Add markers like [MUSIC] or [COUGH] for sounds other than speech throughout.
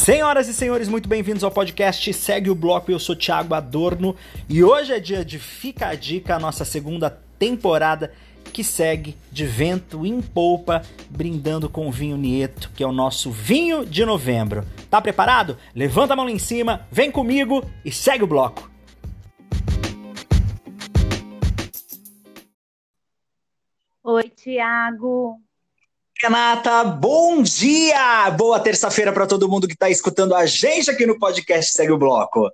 Senhoras e senhores, muito bem-vindos ao podcast Segue o Bloco. Eu sou Thiago Adorno e hoje é dia de Fica a Dica, a nossa segunda temporada que segue de vento em polpa, brindando com o vinho Nieto, que é o nosso vinho de novembro. Tá preparado? Levanta a mão lá em cima, vem comigo e segue o bloco. Oi, Tiago. Renata, bom dia! Boa terça-feira para todo mundo que está escutando a gente aqui no podcast Segue o Bloco.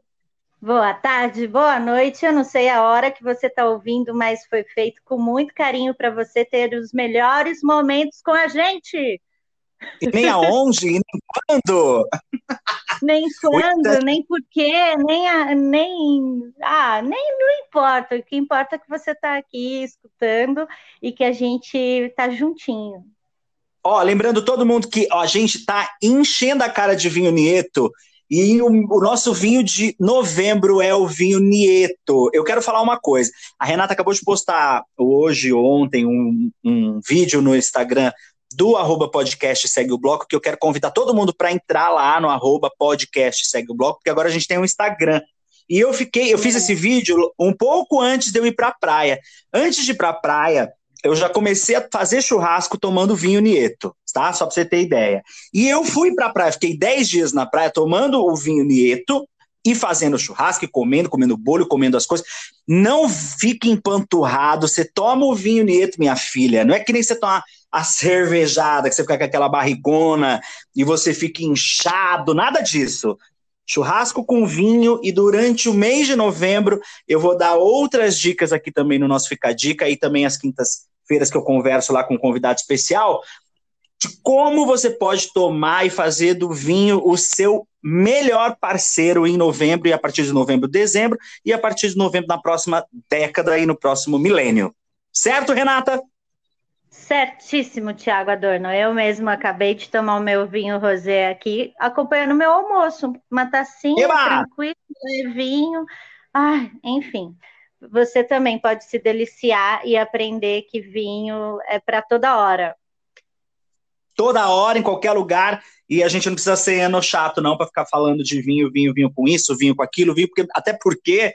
Boa tarde, boa noite. Eu não sei a hora que você está ouvindo, mas foi feito com muito carinho para você ter os melhores momentos com a gente. E nem aonde, e nem quando. Nem [LAUGHS] quando, nem porquê, nem, a, nem, ah, nem não importa. O que importa é que você está aqui escutando e que a gente está juntinho. Ó, lembrando todo mundo que ó, a gente tá enchendo a cara de vinho Nieto e o, o, nosso vinho de novembro é o vinho Nieto. Eu quero falar uma coisa. A Renata acabou de postar hoje, ontem, um, um vídeo no Instagram do arroba podcast Segue o Bloco, que eu quero convidar todo mundo para entrar lá no arroba podcast Segue o Bloco, porque agora a gente tem um Instagram. E eu fiquei, eu fiz esse vídeo um pouco antes de eu ir para a praia. Antes de ir para a praia, eu já comecei a fazer churrasco tomando vinho Nieto, tá? Só para você ter ideia. E eu fui para a praia, fiquei 10 dias na praia tomando o vinho Nieto e fazendo churrasco, e comendo, comendo bolho, comendo as coisas. Não fique empanturrado, você toma o vinho Nieto, minha filha. Não é que nem você tomar a cervejada, que você fica com aquela barrigona e você fica inchado, nada disso churrasco com vinho e durante o mês de novembro eu vou dar outras dicas aqui também no nosso Fica Dica e também as quintas-feiras que eu converso lá com um convidado especial de como você pode tomar e fazer do vinho o seu melhor parceiro em novembro e a partir de novembro, dezembro e a partir de novembro na próxima década e no próximo milênio. Certo, Renata? Certíssimo, Tiago Adorno. Eu mesmo acabei de tomar o meu vinho rosé aqui, acompanhando o meu almoço. Uma tacinha, Eba! tranquilo, vinho. Ah, enfim, você também pode se deliciar e aprender que vinho é para toda hora. Toda hora, em qualquer lugar, e a gente não precisa ser ano chato, não, para ficar falando de vinho, vinho, vinho com isso, vinho com aquilo, vinho, porque, até porque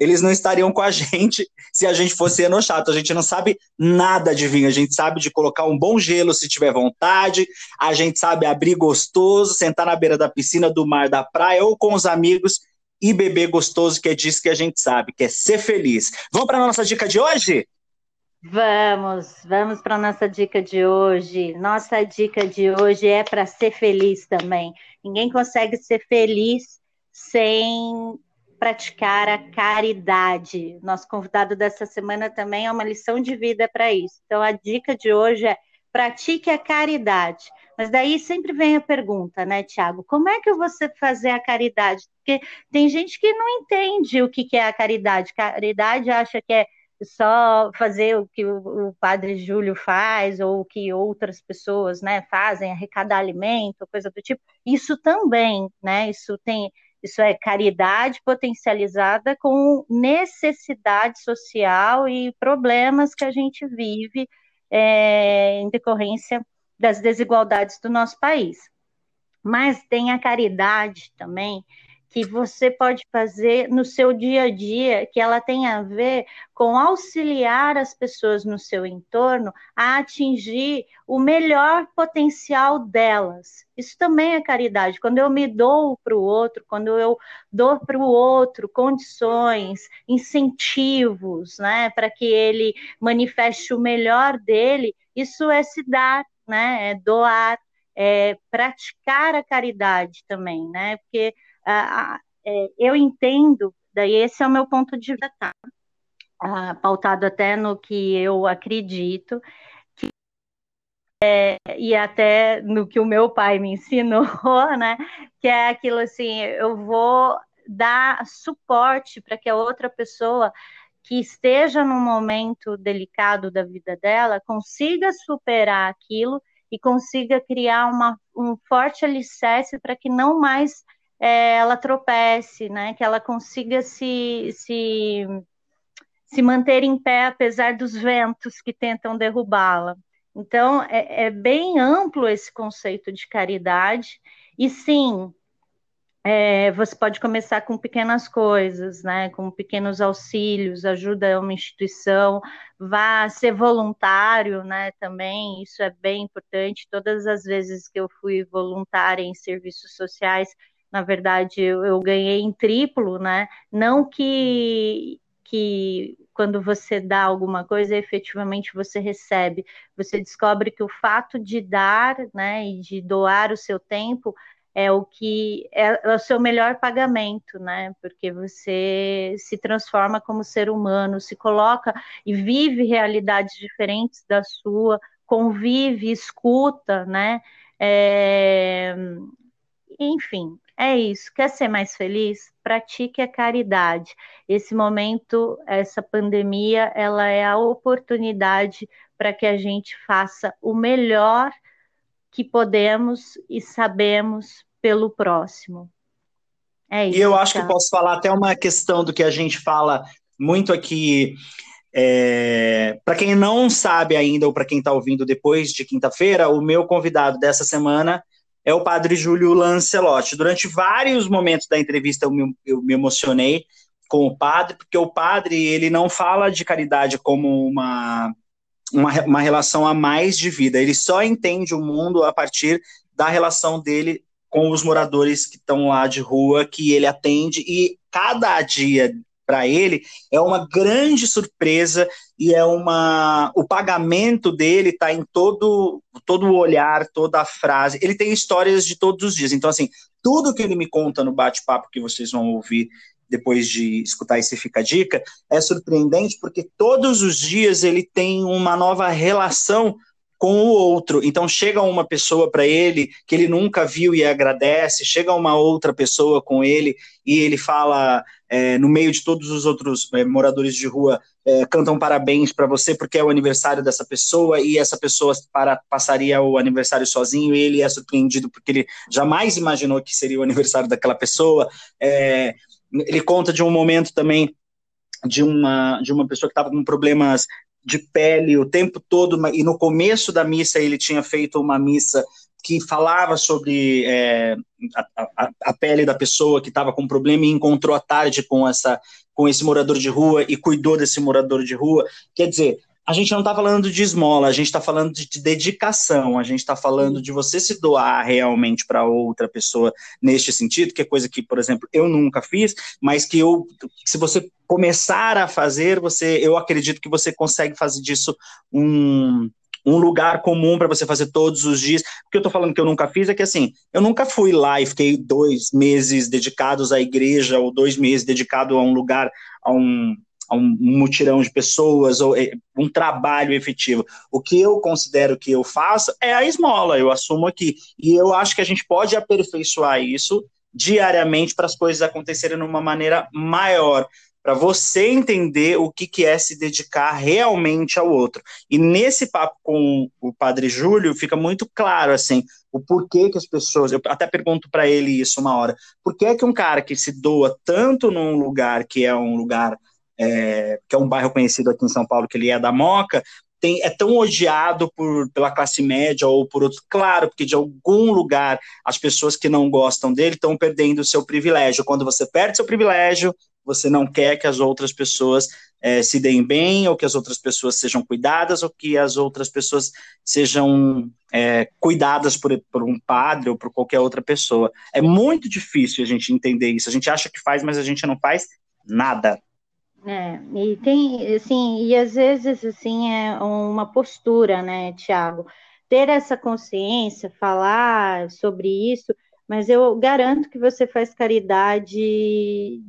eles não estariam com a [LAUGHS] gente se a gente fosse enochato. A gente não sabe nada de vinho, a gente sabe de colocar um bom gelo se tiver vontade, a gente sabe abrir gostoso, sentar na beira da piscina, do mar, da praia ou com os amigos e beber gostoso, que é disso que a gente sabe, que é ser feliz. Vamos para a nossa dica de hoje? Vamos, vamos para a nossa dica de hoje. Nossa dica de hoje é para ser feliz também. Ninguém consegue ser feliz sem praticar a caridade. Nosso convidado dessa semana também é uma lição de vida para isso. Então, a dica de hoje é pratique a caridade. Mas daí sempre vem a pergunta, né, Tiago? Como é que vou fazer a caridade? Porque tem gente que não entende o que é a caridade. Caridade acha que é só fazer o que o, padre Júlio faz ou o que outras pessoas né, fazem, arrecadar alimento, coisa do tipo. Isso também, né? Isso tem isso é caridade potencializada com necessidade social e problemas que a gente vive é, em decorrência das desigualdades do nosso país. Mas tem a caridade também, que você pode fazer no seu dia a dia, que ela tem a ver com auxiliar as pessoas no seu entorno a atingir o melhor potencial delas. Isso também é caridade. Quando eu me dou para o outro, quando eu dou para o outro condições, incentivos, né, para que ele manifeste o melhor dele, isso é se dar, né, é doar, é praticar a caridade também, né, porque é, eu entendo, daí esse é o meu ponto de vista, tá? ah, pautado até no que eu acredito, que, é, e até no que o meu pai me [LAUGHS] ensinou, né? Que é aquilo assim, eu vou dar suporte para que a outra pessoa que esteja num momento delicado da vida dela consiga superar aquilo e consiga criar uma, um forte alicerce para que não mais é, ela tropece, né? Que ela consiga se, se, se manter em pé apesar dos ventos que tentam derrubá-la. Então, é, é, bem amplo esse conceito de caridade, e sim, é, você pode começar com pequenas coisas, né? Com pequenos auxílios, ajuda uma instituição, vá ser voluntário, né? Também isso é bem importante. Todas as vezes que eu fui voluntária em serviços sociais, na verdade, eu, eu ganhei em triplo, né? Não que que quando você dá alguma coisa, efetivamente você recebe. Você descobre que o fato de dar, né, e de doar o seu tempo é o que é, é, o seu melhor pagamento, né? Porque você se transforma como ser humano, se coloca e vive realidades diferentes da sua, convive, escuta, né? É... Enfim, é isso. Quer ser mais feliz? Pratique a caridade. Esse momento, essa pandemia, ela é a oportunidade para que a gente faça o melhor que podemos e sabemos pelo próximo. É isso. E eu acho tá. que posso falar até uma questão do que a gente fala muito aqui. É, para quem não sabe ainda, ou para quem está ouvindo depois de quinta-feira, o meu convidado dessa semana é o padre Júlio Lancelotti. Durante vários momentos da entrevista eu me, eu me emocionei com o padre, porque o padre ele não fala de caridade como uma uma, uma relação a mais de vida. Ele só entende o mundo a partir da relação dele com os moradores que estão lá de rua, que ele atende, e cada dia para ele é uma grande surpresa e é uma o pagamento dele está em todo todo o olhar, toda a frase. Ele tem histórias de todos os dias. Então assim, tudo que ele me conta no bate-papo que vocês vão ouvir depois de escutar esse Fica a Dica, é surpreendente porque todos os dias ele tem uma nova relação com o outro. Então chega uma pessoa para ele que ele nunca viu e agradece, chega uma outra pessoa com ele e ele fala é, no meio de todos os outros é, moradores de rua é, cantam parabéns para você porque é o aniversário dessa pessoa e essa pessoa para, passaria o aniversário sozinho e ele é surpreendido porque ele jamais imaginou que seria o aniversário daquela pessoa. É, ele conta de um momento também de uma, de uma pessoa que estava com problemas de pele o tempo todo, e no começo da missa ele tinha feito uma missa que falava sobre é, a, a, a, pele da pessoa que estava com problema e encontrou à tarde com essa com esse morador de rua e cuidou desse morador de rua. Quer dizer, a gente não está falando de esmola, a gente está falando de, de, dedicação, a gente está falando de você se doar realmente para outra pessoa neste sentido, que é coisa que, por exemplo, eu nunca fiz, mas que eu, se você começar a fazer, você, eu acredito que você consegue fazer disso um, um lugar comum para você fazer todos os dias. O que eu estou falando que eu nunca fiz é que assim, eu nunca fui lá e fiquei dois meses dedicados à igreja ou dois meses dedicado a um lugar, a um a um mutirão de pessoas, ou é, um trabalho efetivo. O que eu considero que eu faço é a esmola, eu assumo aqui. E eu acho que a gente pode aperfeiçoar isso diariamente para as coisas acontecerem de uma maneira maior, para você entender o que, que é se dedicar realmente ao outro. E nesse papo com o Padre Júlio fica muito claro assim o porquê que as pessoas. Eu até pergunto para ele isso uma hora. Por que, é que um cara que se doa tanto num lugar que é um lugar é, que é um bairro conhecido aqui em São Paulo, que ele é da Moca, tem, é tão odiado por, pela classe média ou por outros. Claro, porque de algum lugar as pessoas que não gostam dele estão perdendo o seu privilégio. Quando você perde seu privilégio, você não quer que as outras pessoas é, se deem bem, ou que as outras pessoas sejam cuidadas, ou que as outras pessoas sejam é, cuidadas por, por um padre ou por qualquer outra pessoa. É muito difícil a gente entender isso. A gente acha que faz, mas a gente não faz nada. É, e tem, assim, e às vezes, assim, é uma postura, né, Tiago? Ter essa consciência, falar sobre isso, mas eu garanto que você faz caridade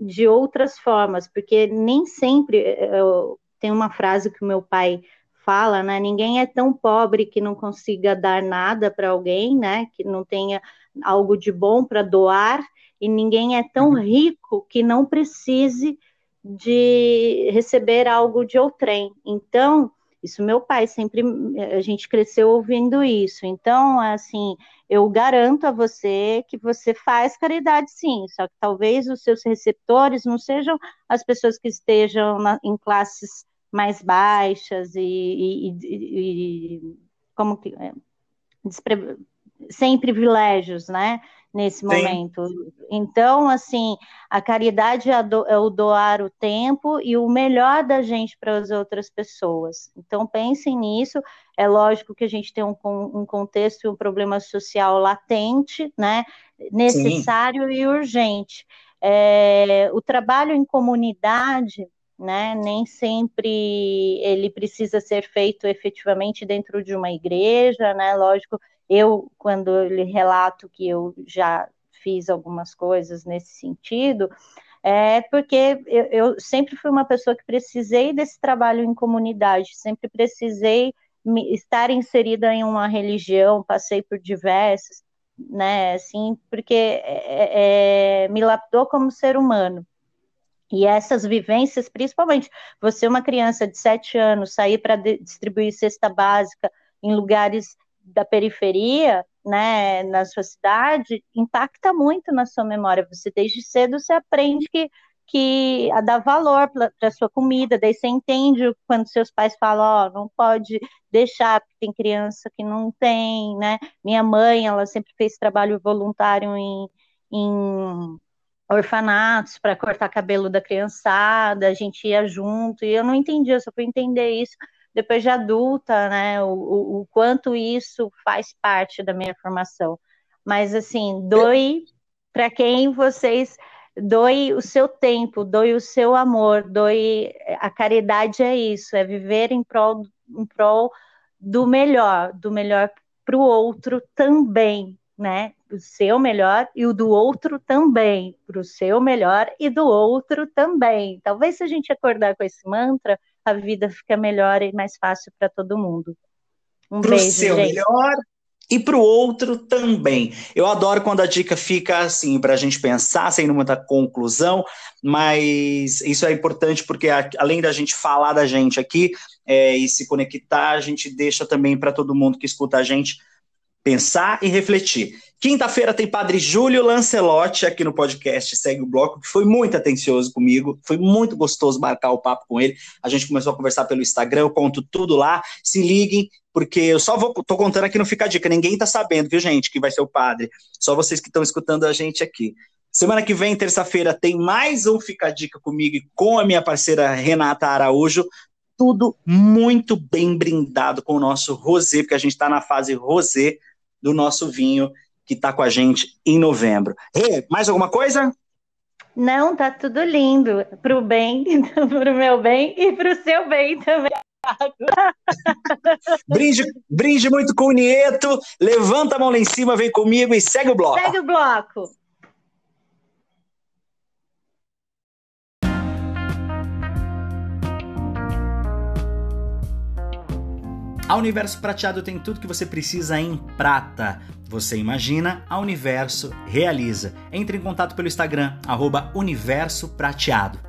de outras formas, porque nem sempre, eu, tem uma frase que o meu pai fala, né, ninguém é tão pobre que não consiga dar nada para alguém, né, que não tenha algo de bom para doar, e ninguém é tão uhum. rico que não precise de receber algo de outrem. Então, isso meu pai sempre a gente cresceu ouvindo isso. Então, assim, eu garanto a você que você faz caridade sim, só que talvez os seus receptores não sejam as pessoas que estejam na, em classes mais baixas e, e, e, e como que é, sem privilégios, né? Nesse Sim. momento. Então, assim, a caridade é, do, é, o doar o tempo e o melhor da gente para as outras pessoas. Então, pensem nisso. É lógico que a gente tem um, um contexto e um problema social latente, né? Necessário Sim. e urgente. É, o trabalho em comunidade, né? Nem sempre ele precisa ser feito efetivamente dentro de uma igreja, né? Lógico eu, quando eu relato que eu já fiz algumas coisas nesse sentido, é porque eu, eu, sempre fui uma pessoa que precisei desse trabalho em comunidade, sempre precisei me, estar inserida em uma religião, passei por diversas, né, assim, porque é, é, me lapidou como ser humano. E essas vivências, principalmente, você, uma criança de sete anos, sair para distribuir cesta básica em lugares da periferia, né, na sua cidade, impacta muito na sua memória. Você desde cedo você aprende que que a dar valor para a sua comida, daí você entende quando seus pais falam, ó, oh, não pode deixar, porque tem criança que não tem, né? Minha mãe, ela sempre fez trabalho voluntário em, em orfanatos para cortar cabelo da criançada, a gente ia junto, e eu não entendia, eu só fui entender isso depois de adulta, né, o, o, o quanto isso faz parte da minha formação. Mas, assim, doe para quem vocês doe o seu tempo, doe o seu amor, doe a caridade é isso, é viver em prol, em prol do melhor, do melhor para o outro também, né? O seu melhor e o do outro também, para o seu melhor e do outro também. Talvez se a gente acordar com esse mantra, a vida fica melhor e mais fácil para todo mundo. Um pro beijo, seu gente. melhor e para o outro também. Eu adoro quando a dica fica assim, para a gente pensar, sem muita conclusão, mas isso é importante porque, além da gente falar da gente aqui é, e se conectar, a gente deixa também para todo mundo que escuta a gente pensar e refletir. Quinta-feira tem Padre Júlio Lancelotti aqui no podcast Segue o Bloco, que foi muito atencioso comigo, foi muito gostoso marcar o papo com ele. A gente começou a conversar pelo Instagram, eu conto tudo lá. Se liguem, porque eu só vou, tô contando aqui, não fica a dica, ninguém tá sabendo, viu, gente, que vai ser o padre. Só vocês que estão escutando a gente aqui. Semana que vem, terça-feira, tem mais um Fica a Dica comigo e com a minha parceira Renata Araújo. Tudo muito bem brindado com o nosso rosé, porque a gente está na fase rosé do nosso vinho que está com a gente em novembro. E, mais alguma coisa? Não, tá tudo lindo. Para o bem, [LAUGHS] para o meu bem e para o seu bem também. [LAUGHS] brinde, brinde muito com o Nieto. Levanta a mão lá em cima, vem comigo e segue o bloco. Segue o bloco. A Universo Prateado tem tudo que você precisa em prata. Você imagina, a Universo realiza. Entre em contato pelo Instagram, arroba Universo Prateado.